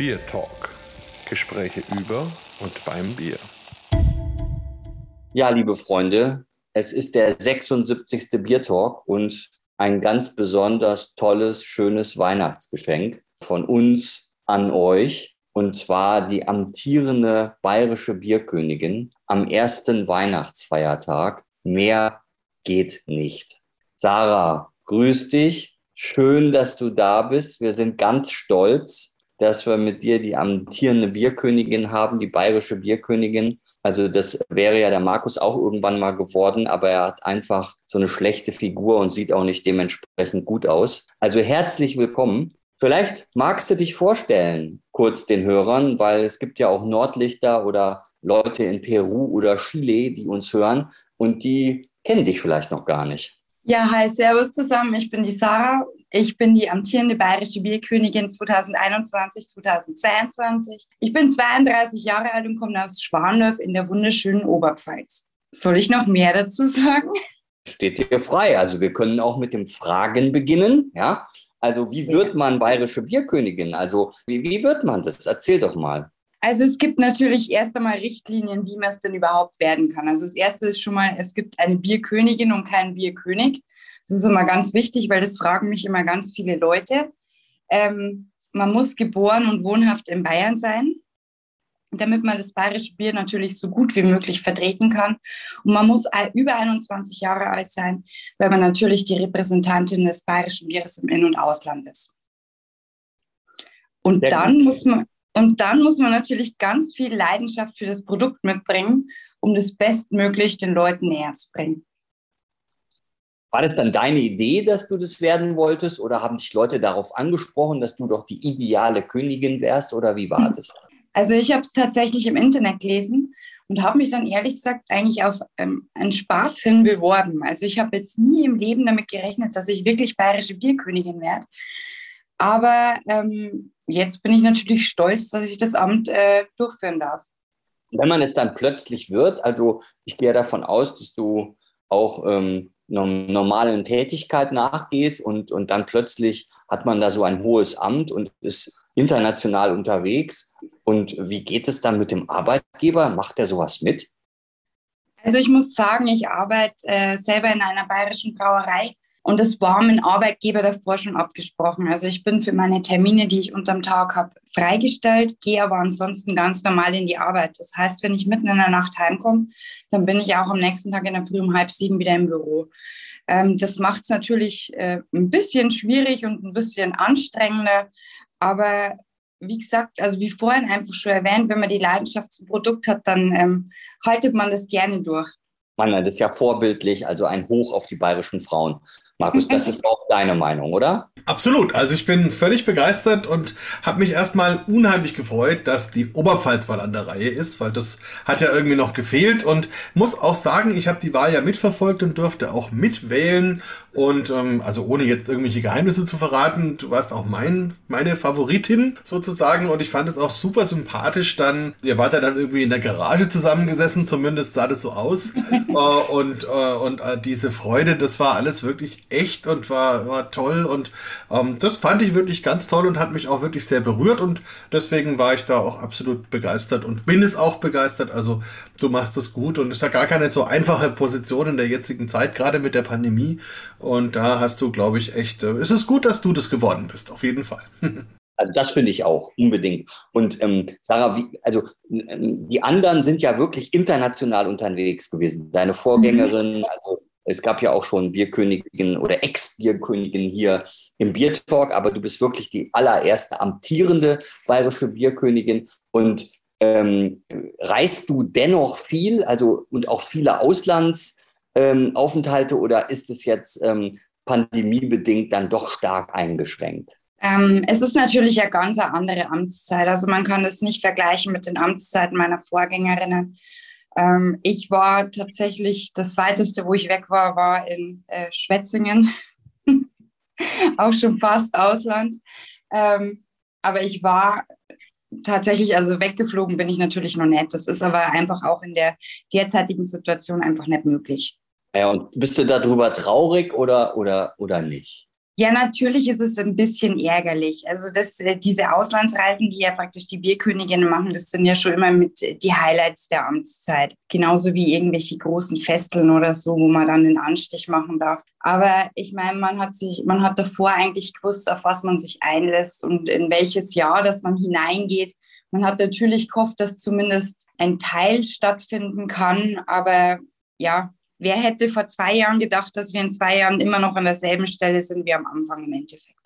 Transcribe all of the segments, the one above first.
Bier Talk. Gespräche über und beim Bier. Ja, liebe Freunde, es ist der 76. Bier Talk und ein ganz besonders tolles, schönes Weihnachtsgeschenk von uns an euch. Und zwar die amtierende bayerische Bierkönigin am ersten Weihnachtsfeiertag. Mehr geht nicht. Sarah, grüß dich. Schön, dass du da bist. Wir sind ganz stolz, dass wir mit dir die amtierende Bierkönigin haben, die bayerische Bierkönigin. Also das wäre ja der Markus auch irgendwann mal geworden, aber er hat einfach so eine schlechte Figur und sieht auch nicht dementsprechend gut aus. Also herzlich willkommen. Vielleicht magst du dich vorstellen, kurz den Hörern, weil es gibt ja auch Nordlichter oder Leute in Peru oder Chile, die uns hören und die kennen dich vielleicht noch gar nicht. Ja, hi, servus zusammen. Ich bin die Sarah. Ich bin die amtierende bayerische Bierkönigin 2021, 2022. Ich bin 32 Jahre alt und komme aus Schwandorf in der wunderschönen Oberpfalz. Soll ich noch mehr dazu sagen? Steht dir frei. Also wir können auch mit dem Fragen beginnen. Ja, also wie wird man bayerische Bierkönigin? Also wie, wie wird man das? Erzähl doch mal. Also es gibt natürlich erst einmal Richtlinien, wie man es denn überhaupt werden kann. Also das erste ist schon mal, es gibt eine Bierkönigin und keinen Bierkönig. Das ist immer ganz wichtig, weil das fragen mich immer ganz viele Leute. Ähm, man muss geboren und wohnhaft in Bayern sein, damit man das bayerische Bier natürlich so gut wie möglich vertreten kann. Und man muss über 21 Jahre alt sein, weil man natürlich die Repräsentantin des bayerischen Bieres im In- und Ausland ist. Und dann muss man und dann muss man natürlich ganz viel Leidenschaft für das Produkt mitbringen, um das bestmöglich den Leuten näher zu bringen. War das dann deine Idee, dass du das werden wolltest oder haben dich Leute darauf angesprochen, dass du doch die ideale Königin wärst oder wie war das? Also ich habe es tatsächlich im Internet gelesen und habe mich dann ehrlich gesagt eigentlich auf ähm, einen Spaß hin beworben. Also ich habe jetzt nie im Leben damit gerechnet, dass ich wirklich bayerische Bierkönigin werde. Aber ähm, jetzt bin ich natürlich stolz, dass ich das Amt äh, durchführen darf. Wenn man es dann plötzlich wird, also ich gehe davon aus, dass du auch ähm, normalen Tätigkeit nachgehst und, und dann plötzlich hat man da so ein hohes Amt und ist international unterwegs. Und wie geht es dann mit dem Arbeitgeber? Macht er sowas mit? Also ich muss sagen, ich arbeite äh, selber in einer bayerischen Brauerei und das war dem Arbeitgeber davor schon abgesprochen. Also ich bin für meine Termine, die ich unterm Tag habe, freigestellt, gehe aber ansonsten ganz normal in die Arbeit. Das heißt, wenn ich mitten in der Nacht heimkomme, dann bin ich auch am nächsten Tag in der Früh um halb sieben wieder im Büro. Ähm, das macht es natürlich äh, ein bisschen schwierig und ein bisschen anstrengender. Aber wie gesagt, also wie vorhin einfach schon erwähnt, wenn man die Leidenschaft zum Produkt hat, dann ähm, haltet man das gerne durch. Mann, das ist ja vorbildlich, also ein Hoch auf die bayerischen Frauen. Markus, das ist auch deine Meinung, oder? Absolut. Also ich bin völlig begeistert und habe mich erstmal unheimlich gefreut, dass die Oberpfalz mal an der Reihe ist, weil das hat ja irgendwie noch gefehlt. Und muss auch sagen, ich habe die Wahl ja mitverfolgt und durfte auch mitwählen. Und ähm, also ohne jetzt irgendwelche Geheimnisse zu verraten, du warst auch mein, meine Favoritin sozusagen. Und ich fand es auch super sympathisch dann, ihr wart ja dann irgendwie in der Garage zusammengesessen, zumindest sah das so aus. Äh, und, äh, und äh, diese Freude, das war alles wirklich echt und war, war toll und ähm, das fand ich wirklich ganz toll und hat mich auch wirklich sehr berührt und deswegen war ich da auch absolut begeistert und bin es auch begeistert. Also du machst es gut und es ist ja gar keine so einfache Position in der jetzigen Zeit, gerade mit der Pandemie. Und da hast du, glaube ich, echt, äh, es ist gut, dass du das geworden bist, auf jeden Fall. Also das finde ich auch unbedingt. Und ähm, Sarah, wie, also die anderen sind ja wirklich international unterwegs gewesen. Deine Vorgängerin, also es gab ja auch schon Bierkönigin oder Ex-Bierkönigin hier im Biertalk, aber du bist wirklich die allererste amtierende bayerische Bierkönigin. Und ähm, reist du dennoch viel, also und auch viele Auslandsaufenthalte ähm, oder ist es jetzt ähm, pandemiebedingt dann doch stark eingeschränkt? Ähm, es ist natürlich eine ganz andere Amtszeit. Also man kann das nicht vergleichen mit den Amtszeiten meiner Vorgängerinnen. Ähm, ich war tatsächlich, das weiteste, wo ich weg war, war in äh, Schwetzingen. auch schon fast Ausland. Ähm, aber ich war tatsächlich, also weggeflogen bin ich natürlich noch nicht. Das ist aber einfach auch in der derzeitigen Situation einfach nicht möglich. Ja, und bist du darüber traurig oder, oder, oder nicht? Ja, natürlich ist es ein bisschen ärgerlich. Also das, äh, diese Auslandsreisen, die ja praktisch die Bierköniginnen machen, das sind ja schon immer mit äh, die Highlights der Amtszeit. Genauso wie irgendwelche großen Festeln oder so, wo man dann den Anstich machen darf. Aber ich meine, man hat sich, man hat davor eigentlich gewusst, auf was man sich einlässt und in welches Jahr, dass man hineingeht. Man hat natürlich gehofft, dass zumindest ein Teil stattfinden kann, aber ja, wer hätte vor zwei Jahren gedacht, dass wir in zwei Jahren immer noch an derselben Stelle sind wie am Anfang im Endeffekt?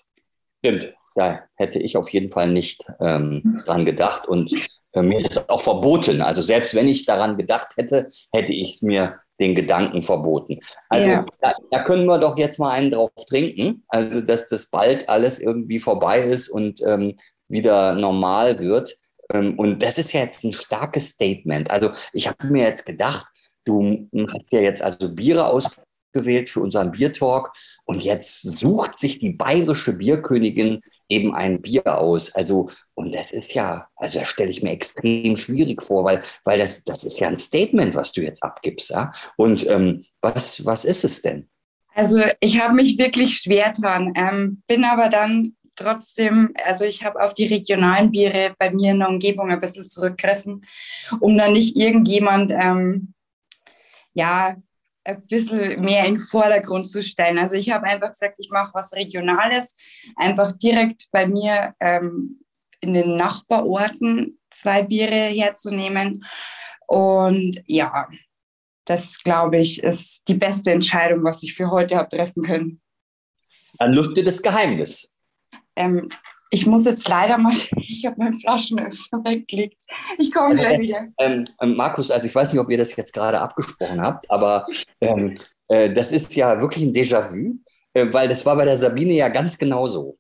Stimmt, da hätte ich auf jeden Fall nicht ähm, dran gedacht und äh, mir jetzt auch verboten. Also selbst wenn ich daran gedacht hätte, hätte ich mir den Gedanken verboten. Also ja. da, da, können wir doch jetzt mal einen drauf trinken, also dass das bald alles irgendwie vorbei ist und ähm, wieder normal wird. Ähm, und das ist ja jetzt ein starkes Statement. Also ich habe mir jetzt gedacht, Du hast ja jetzt also Biere ausgewählt für unseren Biertalk und jetzt sucht sich die bayerische Bierkönigin eben ein Bier aus. Also, und das ist ja, also das stelle ich mir extrem schwierig vor, weil, weil das, das ist ja ein Statement, was du jetzt abgibst. Ja? Und ähm, was, was ist es denn? Also ich habe mich wirklich schwer dran, ähm, bin aber dann trotzdem, also ich habe auf die regionalen Biere bei mir in der Umgebung ein bisschen zurückgegriffen, um dann nicht irgendjemand ähm, ja, ein bisschen mehr in den Vordergrund zu stellen. Also ich habe einfach gesagt, ich mache was Regionales, einfach direkt bei mir ähm, in den Nachbarorten zwei Biere herzunehmen. Und ja, das glaube ich ist die beste Entscheidung, was ich für heute habe treffen können. Dann lüfte das Geheimnis. Ähm, ich muss jetzt leider mal, ich habe meinen Flaschenöffner weggelegt. Ich komme gleich wieder. Ähm, ähm, Markus, also ich weiß nicht, ob ihr das jetzt gerade abgesprochen habt, aber ähm, äh, das ist ja wirklich ein Déjà-vu, äh, weil das war bei der Sabine ja ganz genauso.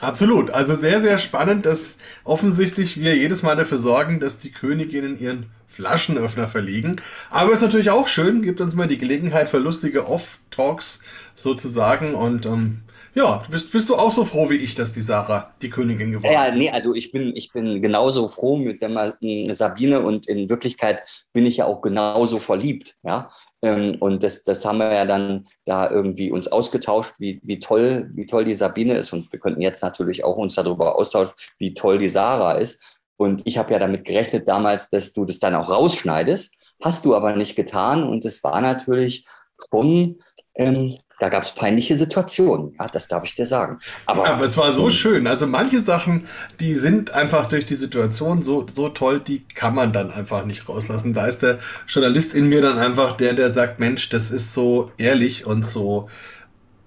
Absolut. Also sehr, sehr spannend, dass offensichtlich wir jedes Mal dafür sorgen, dass die Königinnen ihren Flaschenöffner verlegen. Aber es ist natürlich auch schön, gibt uns mal die Gelegenheit für lustige Off-Talks sozusagen und ähm, ja, bist, bist du auch so froh wie ich, dass die Sarah die Königin geworden ist? Ja, nee, also ich bin, ich bin genauso froh mit der Sabine und in Wirklichkeit bin ich ja auch genauso verliebt. Ja? Ähm, und das, das haben wir ja dann da irgendwie uns ausgetauscht, wie, wie, toll, wie toll die Sabine ist. Und wir könnten jetzt natürlich auch uns darüber austauschen, wie toll die Sarah ist. Und ich habe ja damit gerechnet damals, dass du das dann auch rausschneidest. Hast du aber nicht getan. Und es war natürlich schon ähm, da gab es peinliche Situationen, ja, das darf ich dir sagen. Aber, ja, aber es war so schön. Also manche Sachen, die sind einfach durch die Situation so, so toll, die kann man dann einfach nicht rauslassen. Da ist der Journalist in mir dann einfach der, der sagt, Mensch, das ist so ehrlich und so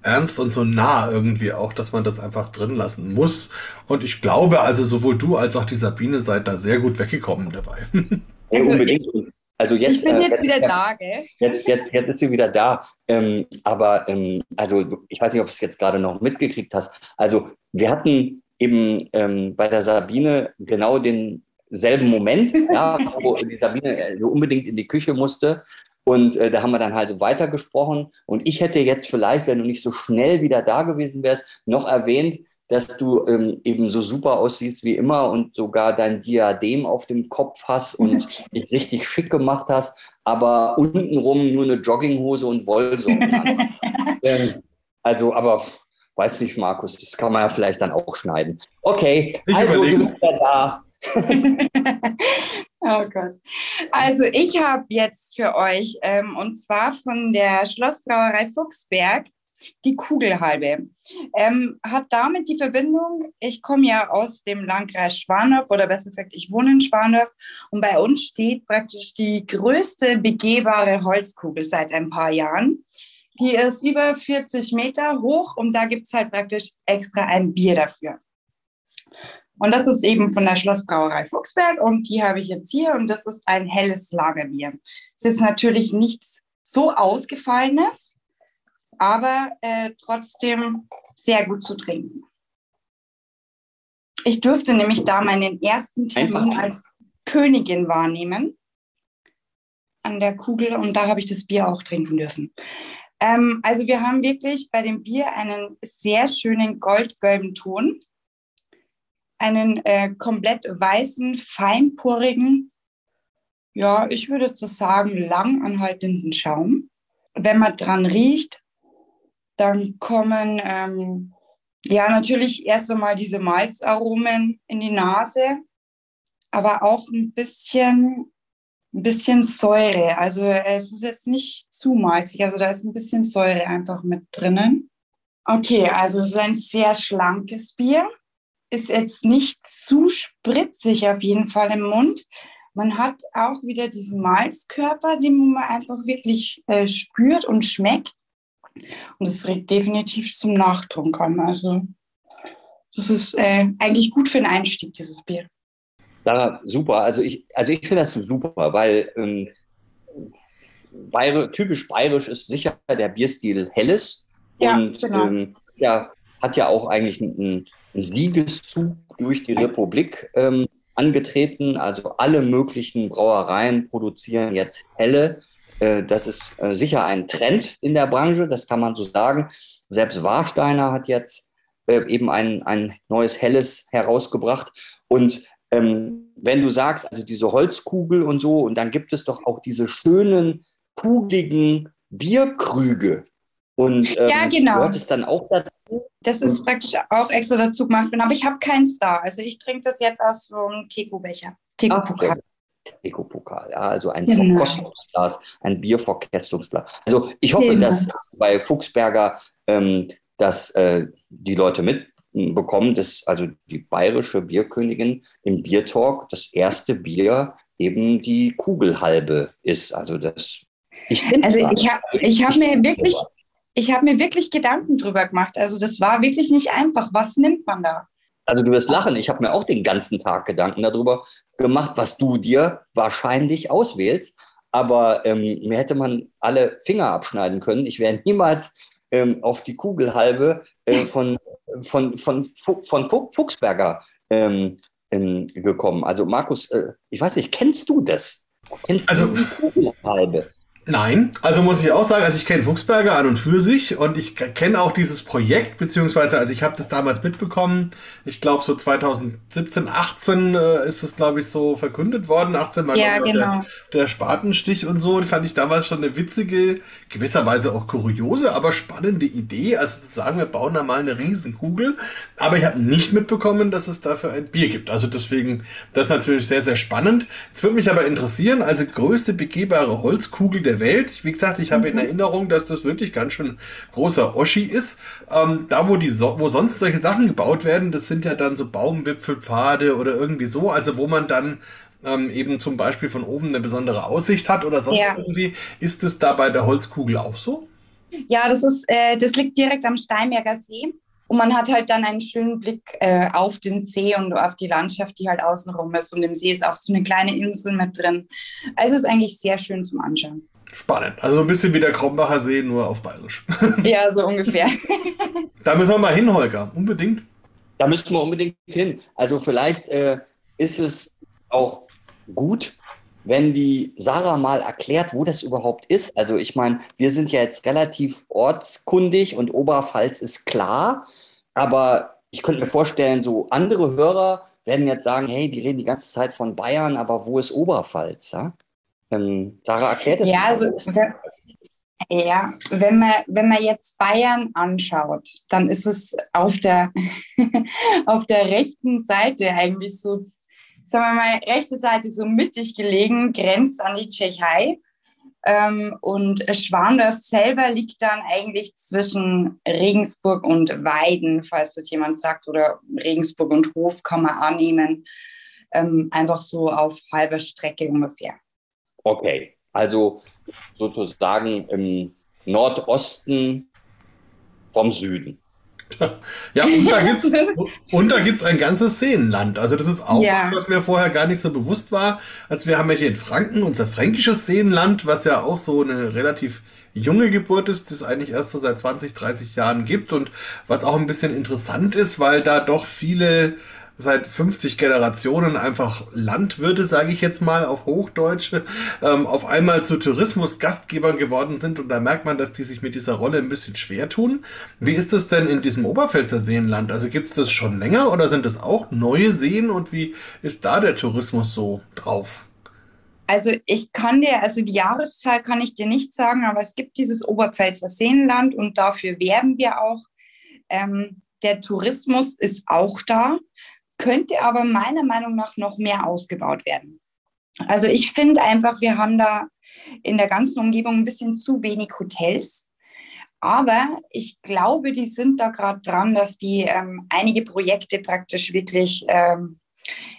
ernst und so nah irgendwie auch, dass man das einfach drin lassen muss. Und ich glaube, also sowohl du als auch die Sabine seid da sehr gut weggekommen dabei. Also unbedingt. Also jetzt, ich bin jetzt äh, wieder da, gell? Jetzt, jetzt, jetzt ist sie wieder da. Ähm, aber ähm, also ich weiß nicht, ob du es jetzt gerade noch mitgekriegt hast. Also wir hatten eben ähm, bei der Sabine genau denselben Moment, ja, wo die Sabine äh, unbedingt in die Küche musste. Und äh, da haben wir dann halt weitergesprochen. Und ich hätte jetzt vielleicht, wenn du nicht so schnell wieder da gewesen wärst, noch erwähnt, dass du ähm, eben so super aussiehst wie immer und sogar dein Diadem auf dem Kopf hast und dich richtig schick gemacht hast, aber untenrum nur eine Jogginghose und Wollsocken ähm, also, aber weiß nicht, Markus, das kann man ja vielleicht dann auch schneiden. Okay, ich also überleg's. du bist ja da. oh Gott. Also ich habe jetzt für euch, ähm, und zwar von der Schlossbrauerei Fuchsberg, die Kugelhalbe. Ähm, hat damit die Verbindung, ich komme ja aus dem Landkreis Schwandorf oder besser gesagt, ich wohne in Schwandorf und bei uns steht praktisch die größte begehbare Holzkugel seit ein paar Jahren. Die ist über 40 Meter hoch und da gibt es halt praktisch extra ein Bier dafür. Und das ist eben von der Schlossbrauerei Fuchsberg und die habe ich jetzt hier und das ist ein helles Lagerbier. Ist jetzt natürlich nichts so ausgefallenes, aber äh, trotzdem sehr gut zu trinken. Ich durfte nämlich da meinen ersten Termin Einfach. als Königin wahrnehmen an der Kugel und da habe ich das Bier auch trinken dürfen. Ähm, also wir haben wirklich bei dem Bier einen sehr schönen goldgelben Ton, einen äh, komplett weißen, feinporigen, ja, ich würde so sagen, lang anhaltenden Schaum. Wenn man dran riecht, dann kommen ähm, Ja, natürlich erst einmal diese Malzaromen in die Nase, aber auch ein bisschen, ein bisschen Säure. Also es ist jetzt nicht zu malzig, also da ist ein bisschen Säure einfach mit drinnen. Okay, also es ist ein sehr schlankes Bier. Ist jetzt nicht zu spritzig auf jeden Fall im Mund. Man hat auch wieder diesen Malzkörper, den man einfach wirklich äh, spürt und schmeckt. Und das regt definitiv zum Nachtrunk an. Also das ist äh, eigentlich gut für den Einstieg, dieses Bier. Ja, super. Also ich, also ich finde das super, weil ähm, Bayer, typisch bayerisch ist sicher der Bierstil Helles. Ja, und genau. ähm, ja, hat ja auch eigentlich einen, einen Siegeszug durch die Republik ähm, angetreten. Also alle möglichen Brauereien produzieren jetzt Helle. Äh, das ist äh, sicher ein Trend in der Branche, das kann man so sagen. Selbst Warsteiner hat jetzt äh, eben ein, ein neues Helles herausgebracht. Und ähm, wenn du sagst, also diese Holzkugel und so, und dann gibt es doch auch diese schönen, kugeligen Bierkrüge. Und ähm, ja, genau. gehört es dann auch dazu? Das ist praktisch auch extra dazu gemacht aber ich habe keinen Star. Also ich trinke das jetzt aus so einem Teco-Becher. Teco-Pokal. Teco-Pokal, ja, also ein genau. Verkostungsglas, ein Bierverkostungsglas. Also ich hoffe, genau. dass bei Fuchsberger ähm, dass äh, die Leute mitbekommen, dass also die bayerische Bierkönigin im Biertalk das erste Bier eben die Kugelhalbe ist. Also das ich also ich habe ich hab mir wirklich ich habe mir wirklich Gedanken drüber gemacht. Also das war wirklich nicht einfach. Was nimmt man da? Also du wirst lachen. Ich habe mir auch den ganzen Tag Gedanken darüber gemacht, was du dir wahrscheinlich auswählst. Aber ähm, mir hätte man alle Finger abschneiden können. Ich wäre niemals ähm, auf die Kugelhalbe äh, von, von, von, von, Fuchsberger ähm, ähm, gekommen. Also Markus, äh, ich weiß nicht, kennst du das? Kennst also, du die Kugelhalbe? Nein, also muss ich auch sagen, also ich kenne Fuchsberger an und für sich und ich kenne auch dieses Projekt, beziehungsweise, also ich habe das damals mitbekommen, ich glaube so 2017, 18 äh, ist das, glaube ich, so verkündet worden, 18 war ja, genau. der, der Spatenstich und so, die fand ich damals schon eine witzige, gewisserweise auch kuriose, aber spannende Idee, also zu sagen, wir bauen da mal eine Riesenkugel, aber ich habe nicht mitbekommen, dass es dafür ein Bier gibt, also deswegen, das ist natürlich sehr, sehr spannend. Jetzt würde mich aber interessieren, also größte begehbare Holzkugel der der Welt. Wie gesagt, ich habe in mhm. Erinnerung, dass das wirklich ganz schön großer Oschi ist. Ähm, da, wo, die so wo sonst solche Sachen gebaut werden, das sind ja dann so Baumwipfelpfade oder irgendwie so, also wo man dann ähm, eben zum Beispiel von oben eine besondere Aussicht hat oder sonst ja. irgendwie. Ist es da bei der Holzkugel auch so? Ja, das ist, äh, das liegt direkt am Steinberger See. Und man hat halt dann einen schönen Blick äh, auf den See und auf die Landschaft, die halt außenrum ist. Und im See ist auch so eine kleine Insel mit drin. Also es ist eigentlich sehr schön zum Anschauen. Spannend. Also so ein bisschen wie der Krombacher See, nur auf Bayerisch. Ja, so ungefähr. da müssen wir mal hin, Holger. Unbedingt. Da müssen wir unbedingt hin. Also vielleicht äh, ist es auch gut, wenn die Sarah mal erklärt, wo das überhaupt ist. Also ich meine, wir sind ja jetzt relativ ortskundig und Oberpfalz ist klar. Aber ich könnte mir vorstellen, so andere Hörer werden jetzt sagen, hey, die reden die ganze Zeit von Bayern, aber wo ist Oberpfalz? Ja? Ähm, Sarah erklärt es. Ja, also, ja, wenn man, wenn man jetzt Bayern anschaut, dann ist es auf der, auf der rechten Seite eigentlich so, sagen wir mal, rechte Seite so mittig gelegen, grenzt an die Tschechei. Ähm, und Schwandorf selber liegt dann eigentlich zwischen Regensburg und Weiden, falls das jemand sagt, oder Regensburg und Hof kann man annehmen. Ähm, einfach so auf halber Strecke ungefähr. Okay, also sozusagen im Nordosten vom Süden. Ja, und da gibt es ein ganzes Seenland. Also das ist auch ja. was, was mir vorher gar nicht so bewusst war. Also wir haben ja hier in Franken unser fränkisches Seenland, was ja auch so eine relativ junge Geburt ist, das eigentlich erst so seit 20, 30 Jahren gibt und was auch ein bisschen interessant ist, weil da doch viele seit 50 Generationen einfach Landwirte, sage ich jetzt mal auf Hochdeutsch, ähm, auf einmal zu Tourismusgastgebern geworden sind und da merkt man, dass die sich mit dieser Rolle ein bisschen schwer tun. Wie ist das denn in diesem Oberpfälzer Seenland? Also gibt es das schon länger oder sind das auch neue Seen und wie ist da der Tourismus so drauf? Also ich kann dir, also die Jahreszahl kann ich dir nicht sagen, aber es gibt dieses Oberpfälzer Seenland und dafür werben wir auch. Ähm, der Tourismus ist auch da, könnte aber meiner Meinung nach noch mehr ausgebaut werden. Also ich finde einfach, wir haben da in der ganzen Umgebung ein bisschen zu wenig Hotels. Aber ich glaube, die sind da gerade dran, dass die ähm, einige Projekte praktisch wirklich ähm,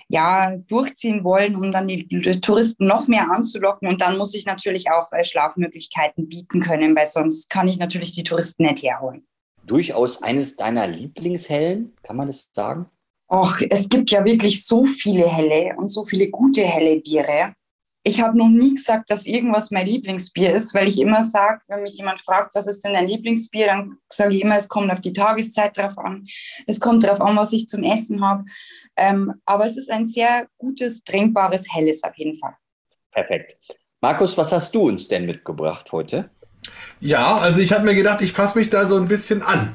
ja, durchziehen wollen, um dann die, Touristen noch mehr anzulocken. Und dann muss ich natürlich auch äh, Schlafmöglichkeiten bieten können, weil sonst kann ich natürlich die Touristen nicht herholen. Durchaus eines deiner Lieblingshellen, kann man das sagen? Och, es gibt ja wirklich so viele helle und so viele gute helle Biere. Ich habe noch nie gesagt, dass irgendwas mein Lieblingsbier ist, weil ich immer sage, wenn mich jemand fragt, was ist denn dein Lieblingsbier, dann sage ich immer, es kommt auf die Tageszeit drauf an. Es kommt darauf an, was ich zum Essen habe. Ähm, aber es ist ein sehr gutes, trinkbares, helles auf jeden Fall. Perfekt. Markus, was hast du uns denn mitgebracht heute? Ja, also ich habe mir gedacht, ich passe mich da so ein bisschen an,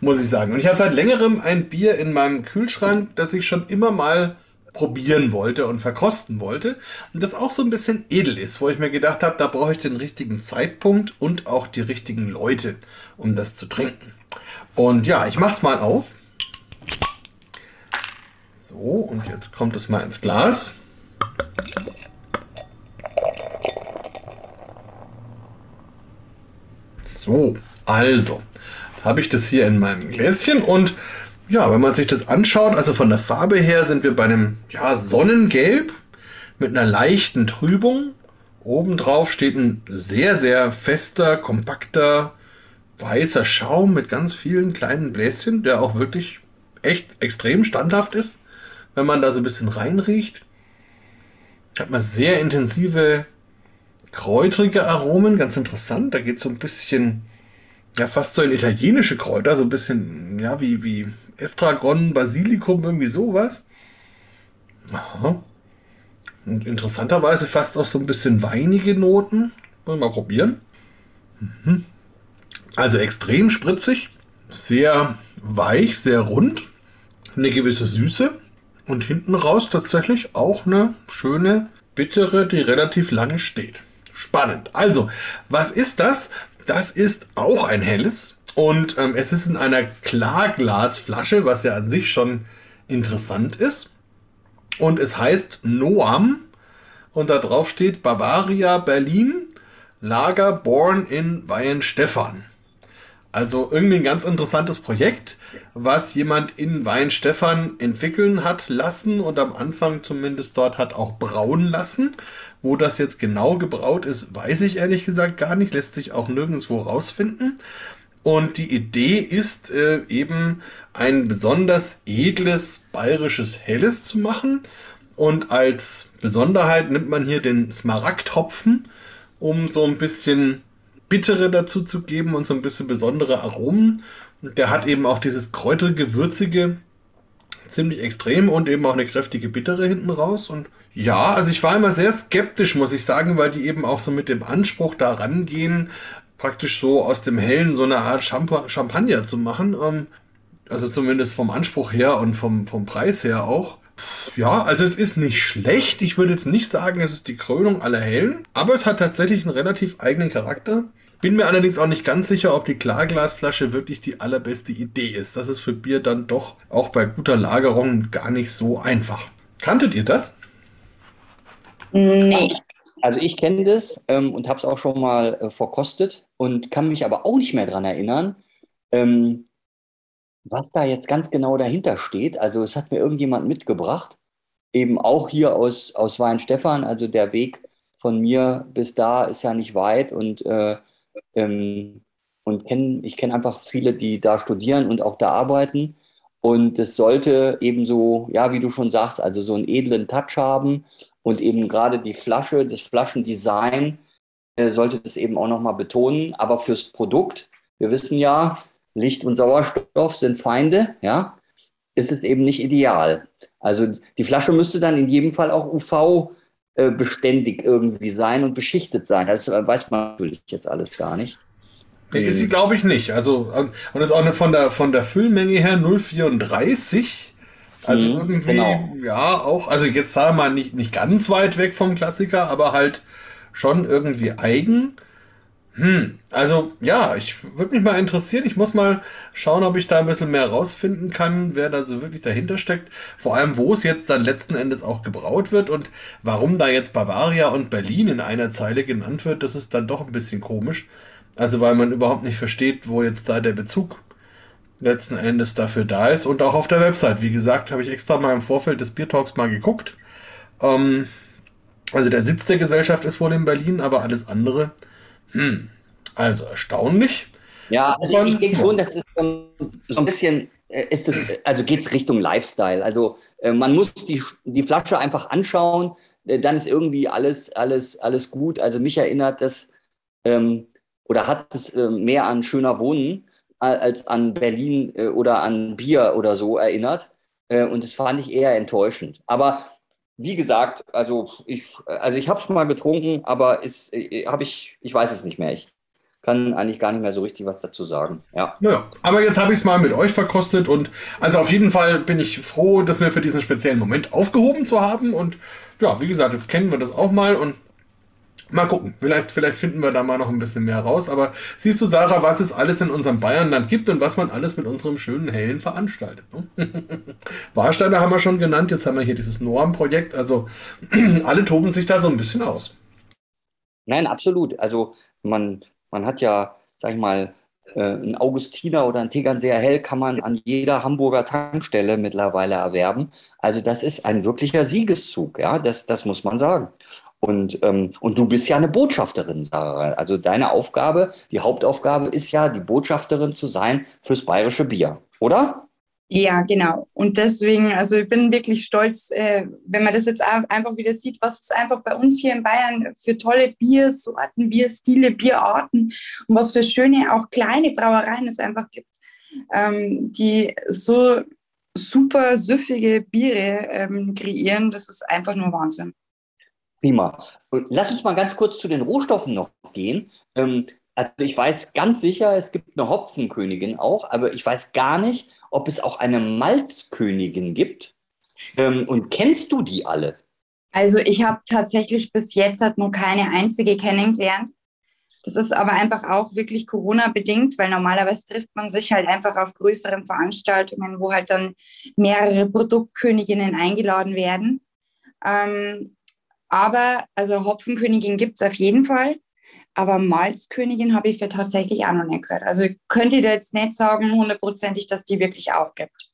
muss ich sagen. Und ich habe seit längerem ein Bier in meinem Kühlschrank, das ich schon immer mal probieren wollte und verkosten wollte. Und das auch so ein bisschen edel ist, wo ich mir gedacht habe, da brauche ich den richtigen Zeitpunkt und auch die richtigen Leute, um das zu trinken. Und ja, ich mache es mal auf. So, und jetzt kommt es mal ins Glas. So, also, habe ich das hier in meinem Gläschen und ja, wenn man sich das anschaut, also von der Farbe her sind wir bei einem ja, Sonnengelb mit einer leichten Trübung. Obendrauf steht ein sehr, sehr fester, kompakter, weißer Schaum mit ganz vielen kleinen Bläschen, der auch wirklich echt extrem standhaft ist, wenn man da so ein bisschen reinriecht. Hat man sehr intensive, kräutrige Aromen, ganz interessant. Da geht so ein bisschen, ja, fast so in italienische Kräuter, so ein bisschen, ja, wie, wie Estragon, Basilikum, irgendwie sowas. Aha. Und interessanterweise fast auch so ein bisschen weinige Noten. Wollen wir mal probieren. Mhm. Also extrem spritzig, sehr weich, sehr rund, eine gewisse Süße und hinten raus tatsächlich auch eine schöne bittere, die relativ lange steht. Spannend. Also, was ist das? Das ist auch ein helles, und ähm, es ist in einer Klarglasflasche, was ja an sich schon interessant ist. Und es heißt Noam. Und da drauf steht Bavaria Berlin, Lager Born in Weihenstephan. Also irgendwie ein ganz interessantes Projekt, was jemand in Weihenstephan entwickeln hat lassen und am Anfang zumindest dort hat auch brauen lassen. Wo das jetzt genau gebraut ist, weiß ich ehrlich gesagt gar nicht, lässt sich auch nirgendwo rausfinden. Und die Idee ist äh, eben ein besonders edles bayerisches Helles zu machen. Und als Besonderheit nimmt man hier den Smaragdhopfen, um so ein bisschen bittere dazu zu geben und so ein bisschen besondere Aromen. Und der hat eben auch dieses kräuterige, würzige, ziemlich extrem und eben auch eine kräftige bittere hinten raus. Und ja, also ich war immer sehr skeptisch, muss ich sagen, weil die eben auch so mit dem Anspruch da rangehen, praktisch so aus dem Hellen so eine Art Champagner zu machen. Ähm, also zumindest vom Anspruch her und vom, vom Preis her auch. Ja, also es ist nicht schlecht. Ich würde jetzt nicht sagen, es ist die Krönung aller Hellen, aber es hat tatsächlich einen relativ eigenen Charakter. Bin mir allerdings auch nicht ganz sicher, ob die Klarglasflasche wirklich die allerbeste Idee ist. Das ist für Bier dann doch auch bei guter Lagerung gar nicht so einfach. Kanntet ihr das? Nee. Also ich kenne das ähm, und habe es auch schon mal äh, verkostet und kann mich aber auch nicht mehr daran erinnern, ähm, was da jetzt ganz genau dahinter steht. Also es hat mir irgendjemand mitgebracht, eben auch hier aus, aus Weinstefan. Also der Weg von mir bis da ist ja nicht weit und, äh, ähm, und kenn, ich kenne einfach viele, die da studieren und auch da arbeiten. Und es sollte eben so, ja, wie du schon sagst, also so einen edlen Touch haben und eben gerade die Flasche, das Flaschendesign äh, sollte das eben auch nochmal betonen. Aber fürs Produkt, wir wissen ja, Licht und Sauerstoff sind Feinde, ja, ist es eben nicht ideal. Also die Flasche müsste dann in jedem Fall auch UV äh, beständig irgendwie sein und beschichtet sein. Das weiß man natürlich jetzt alles gar nicht. Nee, ist sie, glaube ich, nicht. Also, und das ist auch eine von der, von der Füllmenge her 0,34. Also mhm, irgendwie, genau. ja, auch, also jetzt sagen wir mal nicht, nicht ganz weit weg vom Klassiker, aber halt schon irgendwie eigen. Hm, also ja, ich würde mich mal interessieren. Ich muss mal schauen, ob ich da ein bisschen mehr rausfinden kann, wer da so wirklich dahinter steckt. Vor allem, wo es jetzt dann letzten Endes auch gebraut wird und warum da jetzt Bavaria und Berlin in einer Zeile genannt wird, das ist dann doch ein bisschen komisch. Also weil man überhaupt nicht versteht, wo jetzt da der Bezug letzten Endes dafür da ist. Und auch auf der Website, wie gesagt, habe ich extra mal im Vorfeld des Beer Talks mal geguckt. Ähm, also der Sitz der Gesellschaft ist wohl in Berlin, aber alles andere hm. Also erstaunlich. Ja, also ich denke schon, das ist so ein bisschen, äh, ist es, also geht es Richtung Lifestyle. Also äh, man muss die, die Flasche einfach anschauen, äh, dann ist irgendwie alles, alles, alles gut. Also mich erinnert das ähm, oder hat es äh, mehr an schöner Wohnen als an Berlin oder an Bier oder so erinnert. Und das fand ich eher enttäuschend. Aber wie gesagt, also ich, also ich habe es mal getrunken, aber ist, äh, habe ich, ich weiß es nicht mehr. Ich kann eigentlich gar nicht mehr so richtig was dazu sagen. Ja. Naja, aber jetzt habe ich es mal mit euch verkostet und also auf jeden Fall bin ich froh, dass wir für diesen speziellen Moment aufgehoben zu haben. Und ja, wie gesagt, jetzt kennen wir das auch mal und Mal gucken, vielleicht, vielleicht finden wir da mal noch ein bisschen mehr raus. Aber siehst du, Sarah, was es alles in unserem Bayernland gibt und was man alles mit unserem schönen Hellen veranstaltet. Ne? Warsteiner haben wir schon genannt, jetzt haben wir hier dieses Norm-Projekt. Also alle toben sich da so ein bisschen aus. Nein, absolut. Also man, man hat ja, sag ich mal, äh, ein Augustiner oder ein Tegernseer Hell kann man an jeder Hamburger Tankstelle mittlerweile erwerben. Also das ist ein wirklicher Siegeszug, ja, das, das muss man sagen. Und, ähm, und du bist ja eine Botschafterin, Sarah. Also deine Aufgabe, die Hauptaufgabe ist ja, die Botschafterin zu sein fürs bayerische Bier, oder? Ja, genau. Und deswegen, also ich bin wirklich stolz, äh, wenn man das jetzt einfach wieder sieht, was es einfach bei uns hier in Bayern für tolle Biersorten, Bierstile, Bierarten und was für schöne, auch kleine Brauereien es einfach gibt, ähm, die so super süffige Biere ähm, kreieren. Das ist einfach nur Wahnsinn. Prima. Lass uns mal ganz kurz zu den Rohstoffen noch gehen. Ähm, also ich weiß ganz sicher, es gibt eine Hopfenkönigin auch, aber ich weiß gar nicht, ob es auch eine Malzkönigin gibt. Ähm, und kennst du die alle? Also ich habe tatsächlich bis jetzt nur keine einzige kennengelernt. Das ist aber einfach auch wirklich Corona-bedingt, weil normalerweise trifft man sich halt einfach auf größeren Veranstaltungen, wo halt dann mehrere Produktköniginnen eingeladen werden. Ähm, aber also Hopfenkönigin gibt es auf jeden Fall. Aber Malzkönigin habe ich für tatsächlich auch noch nicht gehört. Also könnte dir jetzt nicht sagen, hundertprozentig, dass die wirklich auch gibt.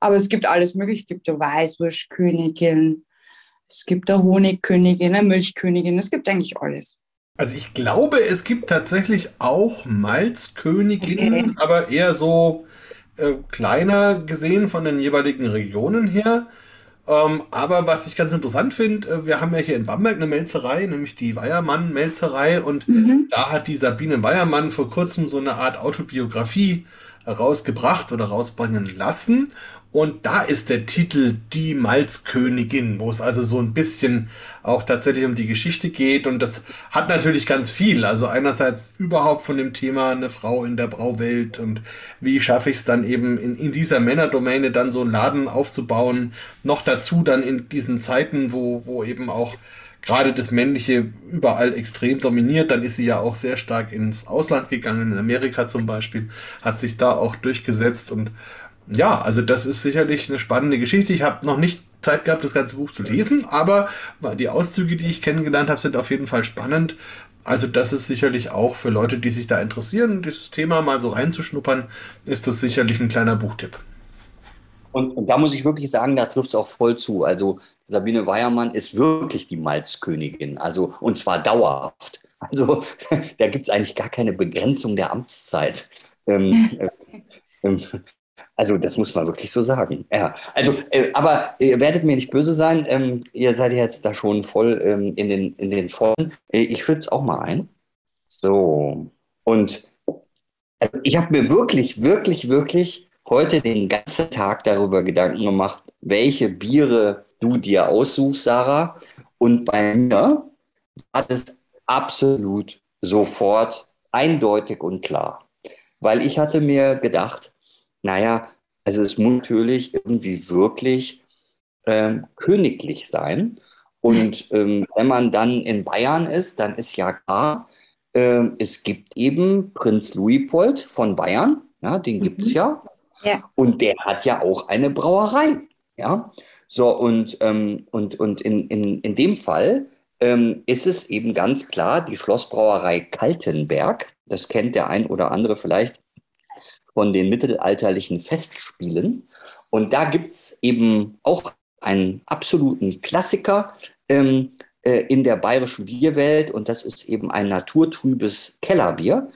Aber es gibt alles mögliche. Es gibt eine Weißwurstkönigin, es gibt eine Honigkönigin, eine Milchkönigin. Es gibt eigentlich alles. Also ich glaube, es gibt tatsächlich auch Malzköniginnen, okay. aber eher so äh, kleiner gesehen von den jeweiligen Regionen her. Ähm, aber was ich ganz interessant finde, äh, wir haben ja hier in Bamberg eine Melzerei, nämlich die Weiermann-Melzerei. Und mhm. da hat die Sabine Weiermann vor kurzem so eine Art Autobiografie rausgebracht oder rausbringen lassen. Und da ist der Titel Die Malzkönigin, wo es also so ein bisschen auch tatsächlich um die Geschichte geht. Und das hat natürlich ganz viel. Also einerseits überhaupt von dem Thema eine Frau in der Brauwelt und wie schaffe ich es dann eben in, in dieser Männerdomäne dann so einen Laden aufzubauen. Noch dazu dann in diesen Zeiten, wo, wo eben auch gerade das Männliche überall extrem dominiert. Dann ist sie ja auch sehr stark ins Ausland gegangen, in Amerika zum Beispiel, hat sich da auch durchgesetzt und ja, also das ist sicherlich eine spannende Geschichte. Ich habe noch nicht Zeit gehabt, das ganze Buch zu lesen, aber die Auszüge, die ich kennengelernt habe, sind auf jeden Fall spannend. Also das ist sicherlich auch für Leute, die sich da interessieren, dieses Thema mal so reinzuschnuppern, ist das sicherlich ein kleiner Buchtipp. Und, und da muss ich wirklich sagen, da trifft es auch voll zu. Also Sabine Weiermann ist wirklich die Malzkönigin, also und zwar dauerhaft. Also da gibt es eigentlich gar keine Begrenzung der Amtszeit. Ähm, äh, ähm, also das muss man wirklich so sagen. Ja, also, äh, aber ihr werdet mir nicht böse sein. Ähm, ihr seid jetzt da schon voll ähm, in den in den Vollen. Äh, ich schütze auch mal ein. So und also ich habe mir wirklich, wirklich, wirklich heute den ganzen Tag darüber Gedanken gemacht, welche Biere du dir aussuchst, Sarah. Und bei mir war das absolut sofort eindeutig und klar. Weil ich hatte mir gedacht, naja, also es muss natürlich irgendwie wirklich ähm, königlich sein. Und ähm, wenn man dann in Bayern ist, dann ist ja klar, äh, es gibt eben Prinz Luipold von Bayern, ja, den gibt es mhm. ja. Ja. Und der hat ja auch eine Brauerei. Ja. So, und, ähm, und, und in, in, in dem Fall ähm, ist es eben ganz klar die Schlossbrauerei Kaltenberg. Das kennt der ein oder andere vielleicht von den mittelalterlichen Festspielen. Und da gibt es eben auch einen absoluten Klassiker ähm, äh, in der bayerischen Bierwelt und das ist eben ein naturtrübes Kellerbier.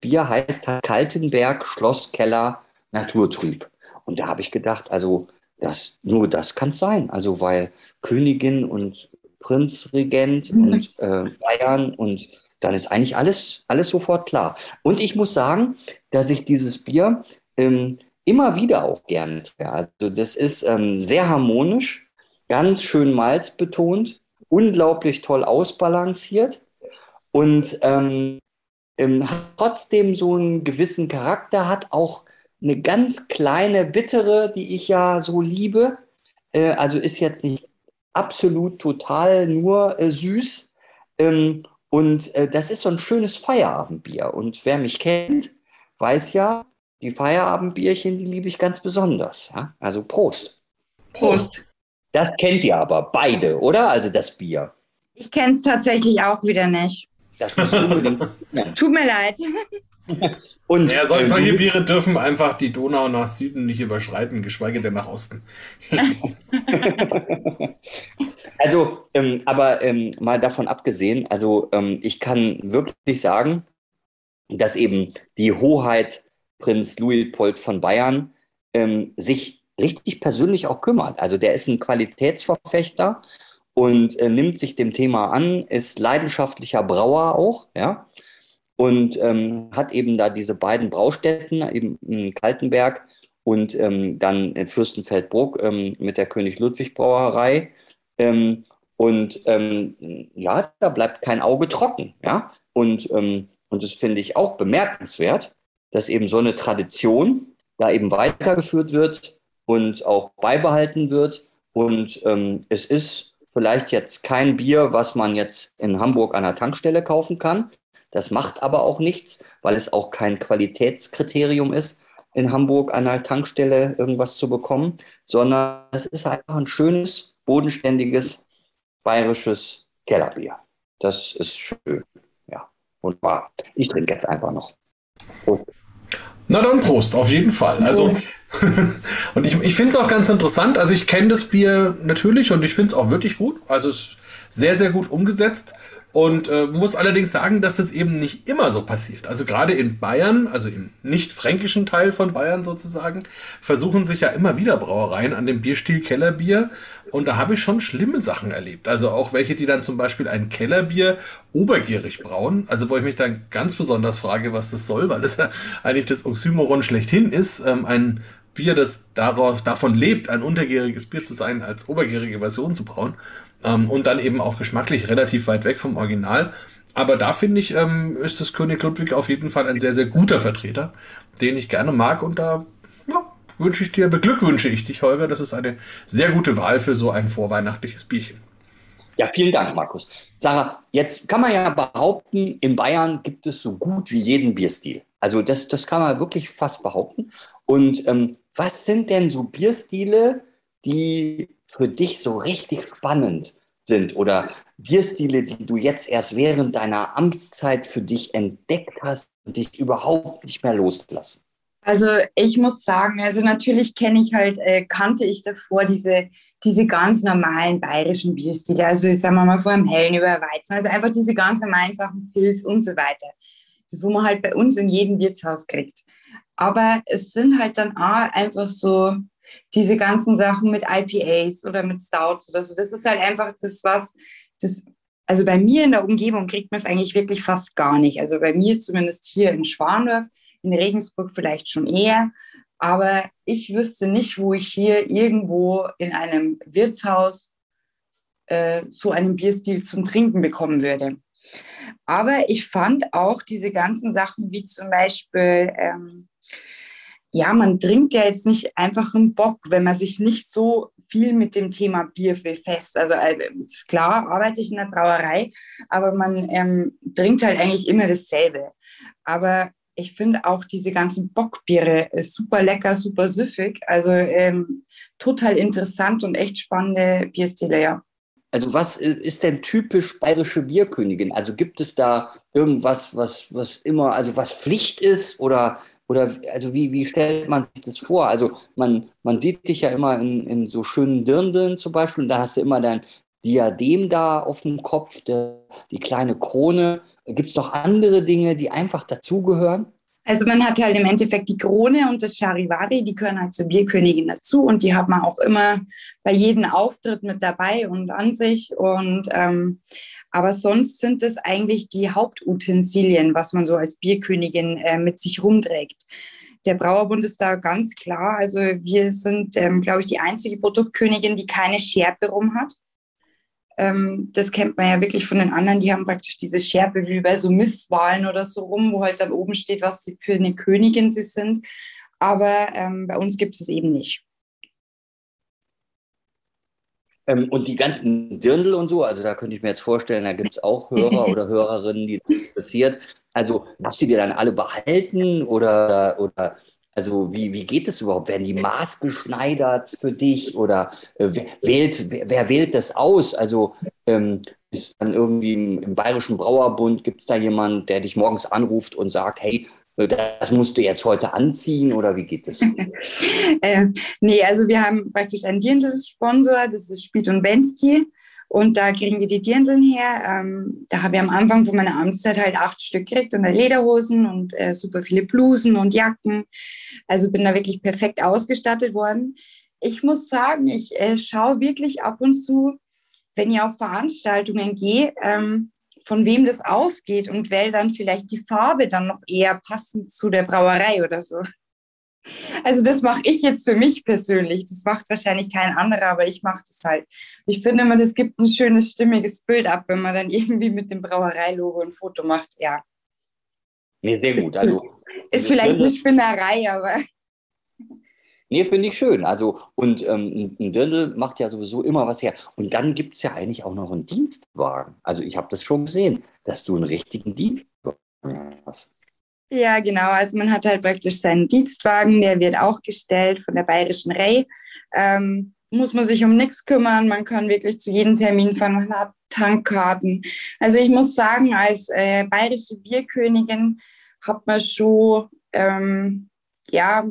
Bier heißt halt Kaltenberg Schlosskeller Naturtrüb. Und da habe ich gedacht, also das, nur das kann es sein. Also weil Königin und Prinzregent mhm. und äh, Bayern und dann ist eigentlich alles, alles sofort klar. Und ich muss sagen, dass ich dieses Bier ähm, immer wieder auch gerne trinke. Also das ist ähm, sehr harmonisch, ganz schön malzbetont, unglaublich toll ausbalanciert und ähm, ähm, trotzdem so einen gewissen Charakter, hat auch eine ganz kleine bittere, die ich ja so liebe. Äh, also ist jetzt nicht absolut total nur äh, süß. Ähm, und äh, das ist so ein schönes Feierabendbier. Und wer mich kennt, weiß ja, die Feierabendbierchen, die liebe ich ganz besonders. Ja? Also Prost. Prost. Das kennt ihr aber beide, oder? Also das Bier. Ich kenne es tatsächlich auch wieder nicht. Das muss unbedingt. Tut mir leid. Und ja, solche, solche Biere dürfen einfach die Donau nach Süden nicht überschreiten, geschweige denn nach Osten. also, ähm, aber ähm, mal davon abgesehen, also ähm, ich kann wirklich sagen, dass eben die Hoheit Prinz Luitpold von Bayern ähm, sich richtig persönlich auch kümmert. Also der ist ein Qualitätsverfechter und äh, nimmt sich dem Thema an, ist leidenschaftlicher Brauer auch, ja und ähm, hat eben da diese beiden Braustätten, eben in Kaltenberg und ähm, dann in Fürstenfeldbruck ähm, mit der König Ludwig Brauerei. Ähm, und ähm, ja, da bleibt kein Auge trocken. Ja? Und, ähm, und das finde ich auch bemerkenswert, dass eben so eine Tradition da eben weitergeführt wird und auch beibehalten wird. Und es ist vielleicht jetzt kein Bier, was man jetzt in Hamburg an der Tankstelle kaufen kann, das macht aber auch nichts, weil es auch kein Qualitätskriterium ist, in Hamburg an einer Tankstelle irgendwas zu bekommen, sondern es ist einfach ein schönes, bodenständiges, bayerisches Kellerbier. Das ist schön. Ja, wunderbar. Ich trinke jetzt einfach noch. Okay. Na dann Prost, auf jeden Fall. Also, und ich, ich finde es auch ganz interessant. Also ich kenne das Bier natürlich und ich finde es auch wirklich gut. Also es ist sehr, sehr gut umgesetzt. Und äh, muss allerdings sagen, dass das eben nicht immer so passiert. Also gerade in Bayern, also im nicht fränkischen Teil von Bayern sozusagen, versuchen sich ja immer wieder Brauereien an dem Bierstil Kellerbier. Und da habe ich schon schlimme Sachen erlebt. Also auch welche, die dann zum Beispiel ein Kellerbier obergierig brauen. Also wo ich mich dann ganz besonders frage, was das soll, weil das ja eigentlich das Oxymoron schlechthin ist. Ähm, ein Bier, das darauf, davon lebt, ein untergäriges Bier zu sein, als obergärige Version zu brauen. Ähm, und dann eben auch geschmacklich relativ weit weg vom Original. Aber da finde ich, ähm, ist das König Ludwig auf jeden Fall ein sehr, sehr guter Vertreter, den ich gerne mag. Und da ja, wünsche ich dir, beglückwünsche ich dich, Holger. Das ist eine sehr gute Wahl für so ein vorweihnachtliches Bierchen. Ja, vielen Dank, Markus. Sarah, jetzt kann man ja behaupten, in Bayern gibt es so gut wie jeden Bierstil. Also das, das kann man wirklich fast behaupten. Und ähm, was sind denn so Bierstile, die für dich so richtig spannend sind oder Bierstile, die du jetzt erst während deiner Amtszeit für dich entdeckt hast und dich überhaupt nicht mehr loslassen? Also ich muss sagen, also natürlich kenne ich halt, äh, kannte ich davor diese, diese ganz normalen bayerischen Bierstile, also ich sage mal vor dem Hellen über Weizen, also einfach diese ganz normalen Sachen, Pilz und so weiter. Das, wo man halt bei uns in jedem Wirtshaus kriegt. Aber es sind halt dann auch einfach so diese ganzen Sachen mit IPAs oder mit Stouts oder so. Das ist halt einfach das, was das, also bei mir in der Umgebung kriegt man es eigentlich wirklich fast gar nicht. Also bei mir zumindest hier in Schwandorf, in Regensburg vielleicht schon eher. Aber ich wüsste nicht, wo ich hier irgendwo in einem Wirtshaus äh, so einen Bierstil zum Trinken bekommen würde. Aber ich fand auch diese ganzen Sachen wie zum Beispiel ähm, ja, man trinkt ja jetzt nicht einfach einen Bock, wenn man sich nicht so viel mit dem Thema Bier fest. Also äh, klar arbeite ich in der Brauerei, aber man ähm, trinkt halt eigentlich immer dasselbe. Aber ich finde auch diese ganzen Bockbiere äh, super lecker, super süffig. Also ähm, total interessant und echt spannende Bierstile, ja. Also was ist denn typisch bayerische Bierkönigin? Also gibt es da irgendwas, was, was immer, also was Pflicht ist oder, oder also wie, wie stellt man sich das vor? Also man, man sieht dich ja immer in, in so schönen Dirndeln zum Beispiel und da hast du immer dein Diadem da auf dem Kopf, der, die kleine Krone. Gibt es noch andere Dinge, die einfach dazugehören? Also man hat halt im Endeffekt die Krone und das Charivari, die gehören halt zur Bierkönigin dazu und die hat man auch immer bei jedem Auftritt mit dabei und an sich. Und ähm, aber sonst sind es eigentlich die Hauptutensilien, was man so als Bierkönigin äh, mit sich rumträgt. Der Brauerbund ist da ganz klar. Also wir sind, ähm, glaube ich, die einzige Produktkönigin, die keine Schärpe rum hat. Ähm, das kennt man ja wirklich von den anderen, die haben praktisch diese Schärpe wie bei so Misswahlen oder so rum, wo halt dann oben steht, was sie für eine Königin sie sind. Aber ähm, bei uns gibt es eben nicht. Ähm, und die ganzen Dirndl und so, also da könnte ich mir jetzt vorstellen, da gibt es auch Hörer oder Hörerinnen, die das interessiert. Also darfst du dir dann alle behalten oder, oder also wie, wie geht das überhaupt? Werden die maßgeschneidert für dich oder äh, wer, wählt, wer, wer, wählt das aus? Also ähm, ist dann irgendwie im, im Bayerischen Brauerbund, gibt es da jemanden, der dich morgens anruft und sagt, hey, äh, das musst du jetzt heute anziehen oder wie geht das? äh, nee, also wir haben praktisch einen Dirndl-Sponsor, das ist Spied und Bensky. Und da kriegen wir die Dirndeln her. Ähm, da habe ich am Anfang von meiner Amtszeit halt acht Stück gekriegt und Lederhosen und äh, super viele Blusen und Jacken. Also bin da wirklich perfekt ausgestattet worden. Ich muss sagen, ich äh, schaue wirklich ab und zu, wenn ich auf Veranstaltungen gehe, ähm, von wem das ausgeht und wähle dann vielleicht die Farbe dann noch eher passend zu der Brauerei oder so. Also das mache ich jetzt für mich persönlich. Das macht wahrscheinlich kein anderer, aber ich mache das halt. Ich finde immer, das gibt ein schönes, stimmiges Bild ab, wenn man dann irgendwie mit dem Brauereilogo ein Foto macht. Ja. Nee, sehr gut. Also, ist vielleicht eine Spinnerei, aber. Nee, finde ich schön. Also, und ähm, ein Dirndl macht ja sowieso immer was her. Und dann gibt es ja eigentlich auch noch einen Dienstwagen. Also, ich habe das schon gesehen, dass du einen richtigen Dienstwagen hast. Ja, genau. Also man hat halt praktisch seinen Dienstwagen, der wird auch gestellt von der Bayerischen Rey. Ähm, muss man sich um nichts kümmern. Man kann wirklich zu jedem Termin fahren. Man hat Tankkarten. Also ich muss sagen, als äh, bayerische Bierkönigin hat man schon, ähm, ja,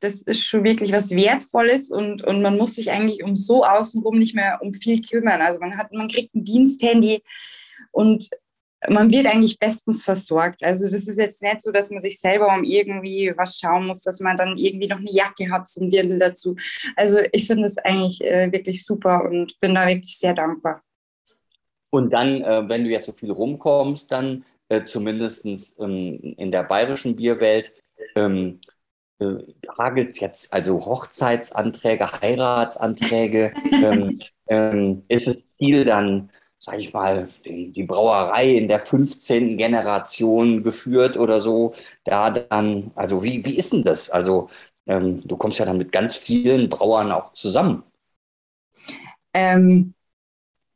das ist schon wirklich was Wertvolles und, und man muss sich eigentlich um so außenrum nicht mehr um viel kümmern. Also man hat, man kriegt ein Diensthandy und man wird eigentlich bestens versorgt. Also das ist jetzt nicht so, dass man sich selber um irgendwie was schauen muss, dass man dann irgendwie noch eine Jacke hat zum Dirndl dazu. Also ich finde es eigentlich äh, wirklich super und bin da wirklich sehr dankbar. Und dann, äh, wenn du jetzt so viel rumkommst, dann äh, zumindest ähm, in der bayerischen Bierwelt, ähm, äh, hagelt es jetzt also Hochzeitsanträge, Heiratsanträge? ähm, ähm, ist es Ziel dann sag ich mal, die Brauerei in der 15. Generation geführt oder so, da dann, also wie, wie ist denn das? Also ähm, du kommst ja dann mit ganz vielen Brauern auch zusammen. Ähm,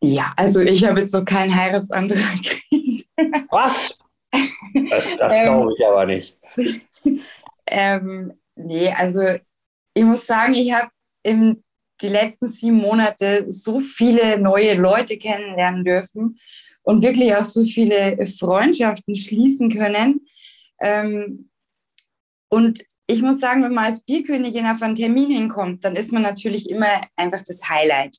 ja, also ich habe jetzt noch keinen Heiratsantrag gekriegt. Was? Das, das ähm, glaube ich aber nicht. ähm, nee, also ich muss sagen, ich habe im die letzten sieben Monate so viele neue Leute kennenlernen dürfen und wirklich auch so viele Freundschaften schließen können. Ähm, und ich muss sagen, wenn man als Bierkönigin auf einen Termin hinkommt, dann ist man natürlich immer einfach das Highlight.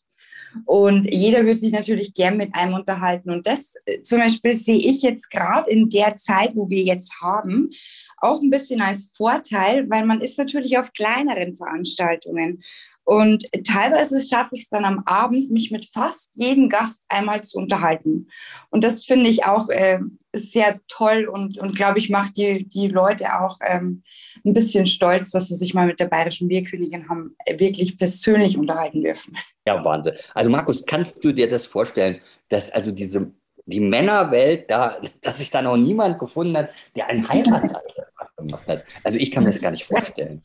Und jeder wird sich natürlich gern mit einem unterhalten. Und das äh, zum Beispiel sehe ich jetzt gerade in der Zeit, wo wir jetzt haben, auch ein bisschen als Vorteil, weil man ist natürlich auf kleineren Veranstaltungen. Und teilweise schaffe ich es dann am Abend, mich mit fast jedem Gast einmal zu unterhalten. Und das finde ich auch äh, sehr toll und, und glaube ich, macht die, die Leute auch ähm, ein bisschen stolz, dass sie sich mal mit der bayerischen Bierkönigin haben äh, wirklich persönlich unterhalten dürfen. Ja, Wahnsinn. Also Markus, kannst du dir das vorstellen, dass also diese die Männerwelt, da, dass sich da noch niemand gefunden hat, der einen Heiratsantrag gemacht hat. Also ich kann mir das gar nicht vorstellen.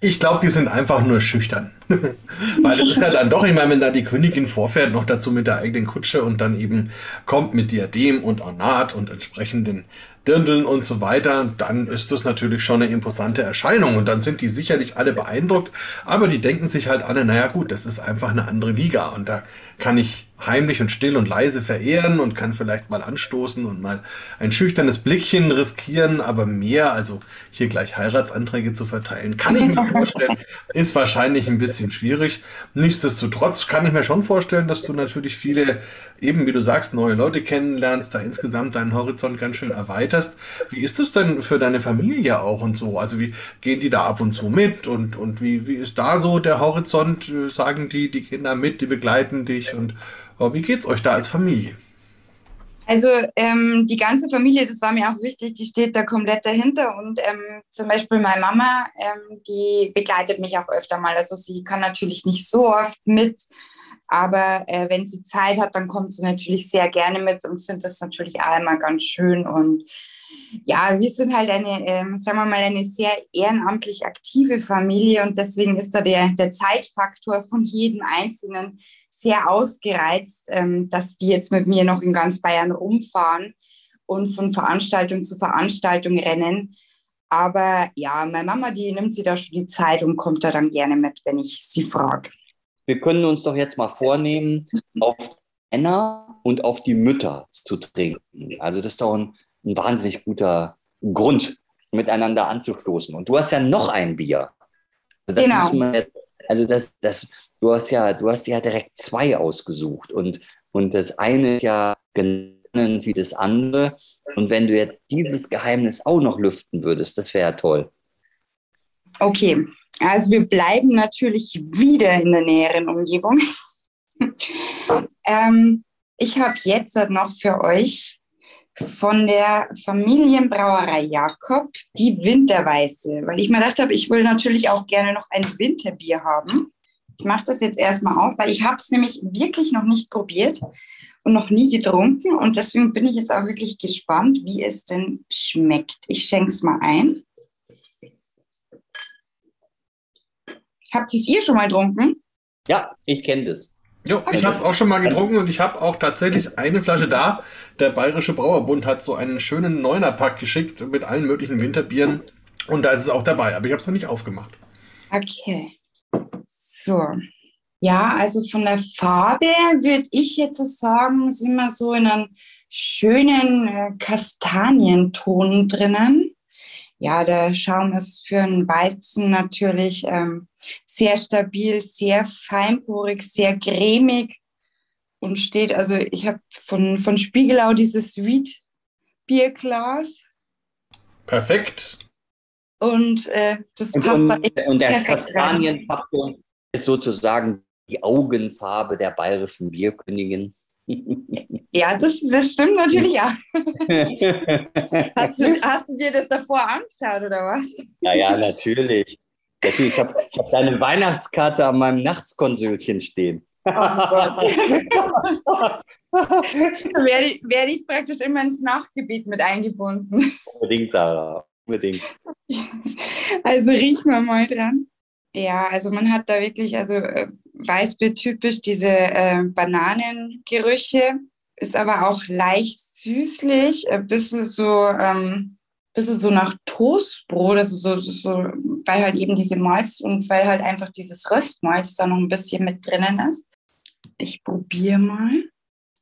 Ich glaube, die sind einfach nur schüchtern. Weil es ist ja dann doch, ich meine, wenn da die Königin vorfährt, noch dazu mit der eigenen Kutsche und dann eben kommt mit Diadem und Ornat und entsprechenden Dirndeln und so weiter, dann ist das natürlich schon eine imposante Erscheinung und dann sind die sicherlich alle beeindruckt, aber die denken sich halt alle, naja gut, das ist einfach eine andere Liga und da kann ich heimlich und still und leise verehren und kann vielleicht mal anstoßen und mal ein schüchternes Blickchen riskieren, aber mehr, also hier gleich Heiratsanträge zu verteilen, kann ich mir vorstellen, ist wahrscheinlich ein bisschen schwierig. Nichtsdestotrotz kann ich mir schon vorstellen, dass du natürlich viele, eben wie du sagst, neue Leute kennenlernst, da insgesamt deinen Horizont ganz schön erweiterst. Wie ist es denn für deine Familie auch und so? Also wie gehen die da ab und zu mit und, und wie, wie ist da so der Horizont? Sagen die, die Kinder mit, die begleiten dich und aber wie geht's euch da als Familie? Also ähm, die ganze Familie, das war mir auch wichtig, die steht da komplett dahinter. Und ähm, zum Beispiel meine Mama, ähm, die begleitet mich auch öfter mal. Also sie kann natürlich nicht so oft mit, aber äh, wenn sie Zeit hat, dann kommt sie natürlich sehr gerne mit und findet das natürlich auch immer ganz schön. Und ja, wir sind halt eine, ähm, sagen wir mal, eine sehr ehrenamtlich aktive Familie und deswegen ist da der, der Zeitfaktor von jedem Einzelnen sehr ausgereizt, ähm, dass die jetzt mit mir noch in ganz Bayern rumfahren und von Veranstaltung zu Veranstaltung rennen. Aber ja, meine Mama, die nimmt sich da schon die Zeit und kommt da dann gerne mit, wenn ich sie frage. Wir können uns doch jetzt mal vornehmen, auf Männer und auf die Mütter zu trinken. Also das ist doch ein, ein wahnsinnig guter Grund, miteinander anzustoßen. Und du hast ja noch ein Bier. Also das genau. Jetzt, also das, das, du hast ja, du hast ja direkt zwei ausgesucht und, und das eine ist ja genannt wie das andere. Und wenn du jetzt dieses Geheimnis auch noch lüften würdest, das wäre ja toll. Okay, also wir bleiben natürlich wieder in der näheren Umgebung. ähm, ich habe jetzt noch für euch von der Familienbrauerei Jakob die Winterweiße, weil ich mir gedacht habe, ich will natürlich auch gerne noch ein Winterbier haben. Ich mache das jetzt erstmal auf, weil ich habe es nämlich wirklich noch nicht probiert und noch nie getrunken und deswegen bin ich jetzt auch wirklich gespannt, wie es denn schmeckt. Ich schenke es mal ein. Habt ihr es ihr schon mal getrunken? Ja, ich kenne das. Jo, ich habe es auch schon mal getrunken und ich habe auch tatsächlich eine Flasche da. Der Bayerische Brauerbund hat so einen schönen Neuner-Pack geschickt mit allen möglichen Winterbieren und da ist es auch dabei, aber ich habe es noch nicht aufgemacht. Okay. So. Ja, also von der Farbe würde ich jetzt sagen, sind wir so in einem schönen äh, Kastanienton drinnen. Ja, der Schaum ist für einen Weizen natürlich ähm, sehr stabil, sehr feinporig, sehr cremig und steht, also ich habe von, von Spiegelau dieses Sweet Bierglas. Perfekt. Und äh, das und, passt und, da echt Und der Kastanienfaktor ist sozusagen die Augenfarbe der bayerischen Bierkönigin. Ja, das, das stimmt natürlich auch. hast, du, hast du dir das davor angeschaut oder was? Ja, ja, natürlich. natürlich. Ich habe ich hab deine Weihnachtskarte an meinem Nachtskonsölchen stehen. Oh Gott. werde, ich, werde ich praktisch immer ins Nachtgebiet mit eingebunden. Unbedingt, Sarah. Unbedingt. Also riechen wir mal dran. Ja, also man hat da wirklich, also äh, Weißbier typisch diese äh, Bananengerüche, ist aber auch leicht süßlich, ein bisschen so, ähm, bisschen so nach Toastbrot, also so, so, weil halt eben diese Malz und weil halt einfach dieses Röstmalz da noch ein bisschen mit drinnen ist. Ich probiere mal.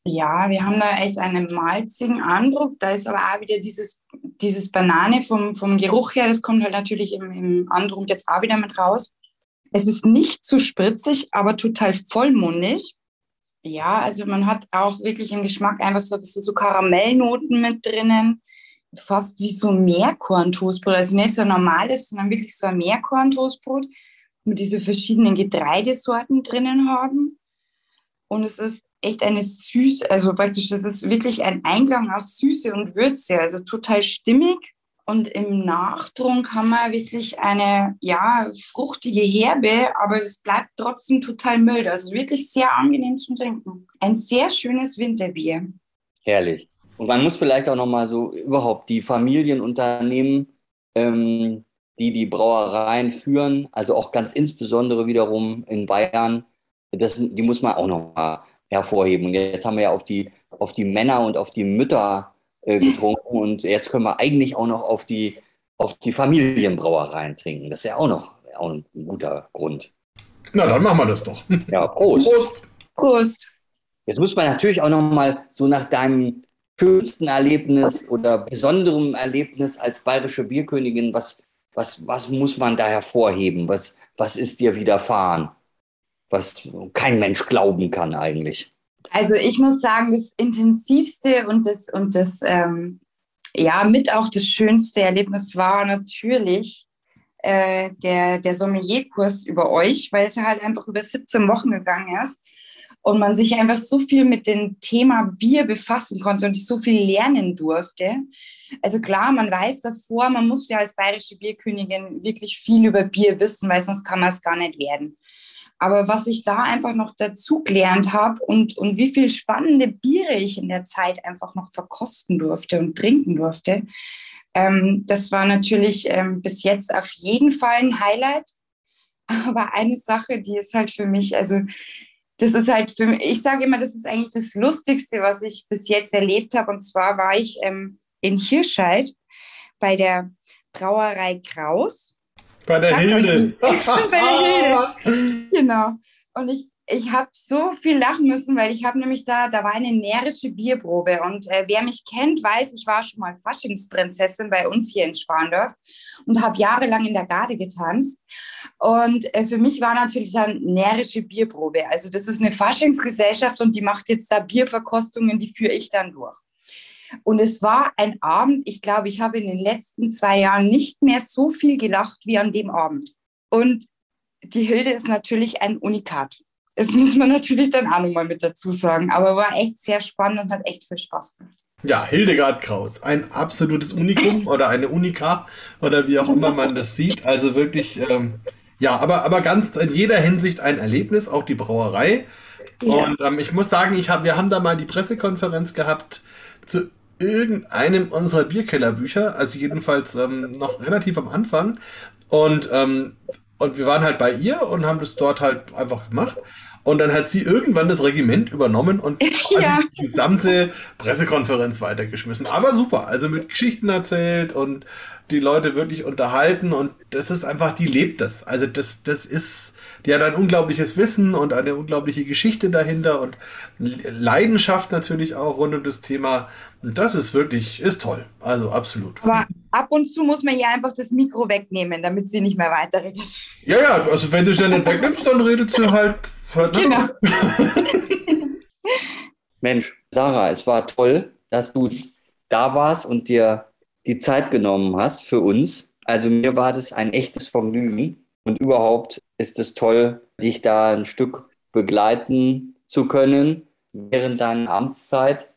Ja, wir haben da echt einen malzigen Andruck. Da ist aber auch wieder dieses, dieses Banane vom, vom Geruch her, das kommt halt natürlich im, im Andruck jetzt auch wieder mit raus. Es ist nicht zu spritzig, aber total vollmundig. Ja, also man hat auch wirklich im Geschmack einfach so ein bisschen so Karamellnoten mit drinnen. Fast wie so Meerkorntoastbrot. Also nicht so ein normales, sondern wirklich so ein Meerkorntoastbrot mit diese verschiedenen Getreidesorten drinnen haben. Und es ist echt eine süße, also praktisch, das ist wirklich ein Eingang aus Süße und Würze, also total stimmig und im Nachtrunk haben wir wirklich eine, ja, fruchtige Herbe, aber es bleibt trotzdem total mild. Also wirklich sehr angenehm zum Trinken. Ein sehr schönes Winterbier. Herrlich. Und man muss vielleicht auch nochmal so überhaupt die Familienunternehmen, ähm, die die Brauereien führen, also auch ganz insbesondere wiederum in Bayern, das, die muss man auch nochmal hervorheben. Und jetzt haben wir ja auf die, auf die Männer und auf die Mütter äh, getrunken und jetzt können wir eigentlich auch noch auf die, auf die Familienbrauereien trinken. Das ist ja auch noch auch ein guter Grund. Na, dann machen wir das doch. Ja, Prost. Prost. Prost. Jetzt muss man natürlich auch noch mal so nach deinem schönsten Erlebnis oder besonderem Erlebnis als bayerische Bierkönigin, was, was, was muss man da hervorheben? Was, was ist dir widerfahren? Was kein Mensch glauben kann eigentlich. Also ich muss sagen, das intensivste und das, und das ähm, ja, mit auch das schönste Erlebnis war natürlich äh, der, der Sommelierkurs über euch, weil es halt einfach über 17 Wochen gegangen ist und man sich einfach so viel mit dem Thema Bier befassen konnte und ich so viel lernen durfte. Also klar, man weiß davor, man muss ja als bayerische Bierkönigin wirklich viel über Bier wissen, weil sonst kann man es gar nicht werden. Aber was ich da einfach noch dazu gelernt habe und, und wie viel spannende Biere ich in der Zeit einfach noch verkosten durfte und trinken durfte, ähm, das war natürlich ähm, bis jetzt auf jeden Fall ein Highlight. Aber eine Sache, die ist halt für mich, also das ist halt für mich, ich sage immer, das ist eigentlich das Lustigste, was ich bis jetzt erlebt habe. Und zwar war ich ähm, in Hirscheid bei der Brauerei Kraus. Bei der Hilde. bei der Hilde. Genau. Und ich, ich habe so viel lachen müssen, weil ich habe nämlich da, da war eine närrische Bierprobe. Und äh, wer mich kennt, weiß, ich war schon mal Faschingsprinzessin bei uns hier in Schwandorf und habe jahrelang in der Garde getanzt. Und äh, für mich war natürlich dann närrische Bierprobe. Also das ist eine Faschingsgesellschaft und die macht jetzt da Bierverkostungen, die führe ich dann durch. Und es war ein Abend, ich glaube, ich habe in den letzten zwei Jahren nicht mehr so viel gelacht wie an dem Abend. Und die Hilde ist natürlich ein Unikat. Das muss man natürlich dann auch nochmal mit dazu sagen. Aber war echt sehr spannend und hat echt viel Spaß gemacht. Ja, Hildegard Kraus, ein absolutes Unikum oder eine Unika oder wie auch immer man das sieht. Also wirklich, ähm, ja, aber, aber ganz in jeder Hinsicht ein Erlebnis, auch die Brauerei. Ja. Und ähm, ich muss sagen, ich hab, wir haben da mal die Pressekonferenz gehabt zu irgendeinem unserer Bierkellerbücher, also jedenfalls ähm, noch relativ am Anfang. Und, ähm, und wir waren halt bei ihr und haben das dort halt einfach gemacht. Und dann hat sie irgendwann das Regiment übernommen und ja. die gesamte Pressekonferenz weitergeschmissen. Aber super, also mit Geschichten erzählt und die Leute wirklich unterhalten und das ist einfach, die lebt das. Also das, das ist, die hat ein unglaubliches Wissen und eine unglaubliche Geschichte dahinter und Leidenschaft natürlich auch rund um das Thema. Und das ist wirklich, ist toll. Also absolut. Aber ab und zu muss man ihr einfach das Mikro wegnehmen, damit sie nicht mehr weiterredet. Ja, ja, also wenn du es ja nicht wegnimmst, dann redet sie halt. Genau. Mensch, Sarah, es war toll, dass du da warst und dir die Zeit genommen hast für uns. Also mir war das ein echtes Vergnügen und überhaupt ist es toll, dich da ein Stück begleiten zu können während deiner Amtszeit.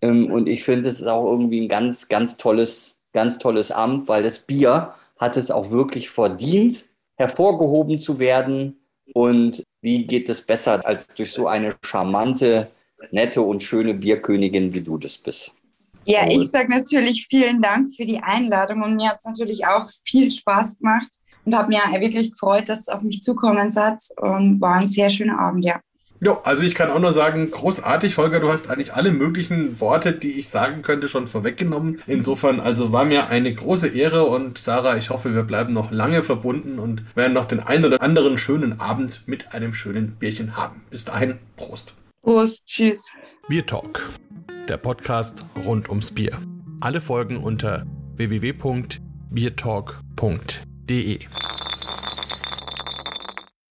Ähm, und ich finde, es ist auch irgendwie ein ganz, ganz tolles, ganz tolles Amt, weil das Bier hat es auch wirklich verdient, hervorgehoben zu werden. Und wie geht es besser als durch so eine charmante, nette und schöne Bierkönigin, wie du das bist? Ja, ich sage natürlich vielen Dank für die Einladung und mir hat es natürlich auch viel Spaß gemacht und habe mir wirklich gefreut, dass es auf mich zukommen hat und war ein sehr schöner Abend, ja. Ja, also ich kann auch nur sagen, großartig, Holger, du hast eigentlich alle möglichen Worte, die ich sagen könnte, schon vorweggenommen. Insofern, also war mir eine große Ehre und Sarah, ich hoffe, wir bleiben noch lange verbunden und werden noch den einen oder anderen schönen Abend mit einem schönen Bierchen haben. Bis dahin, Prost. Prost, tschüss. Bier Talk, der Podcast rund ums Bier. Alle Folgen unter www.biertalk.de.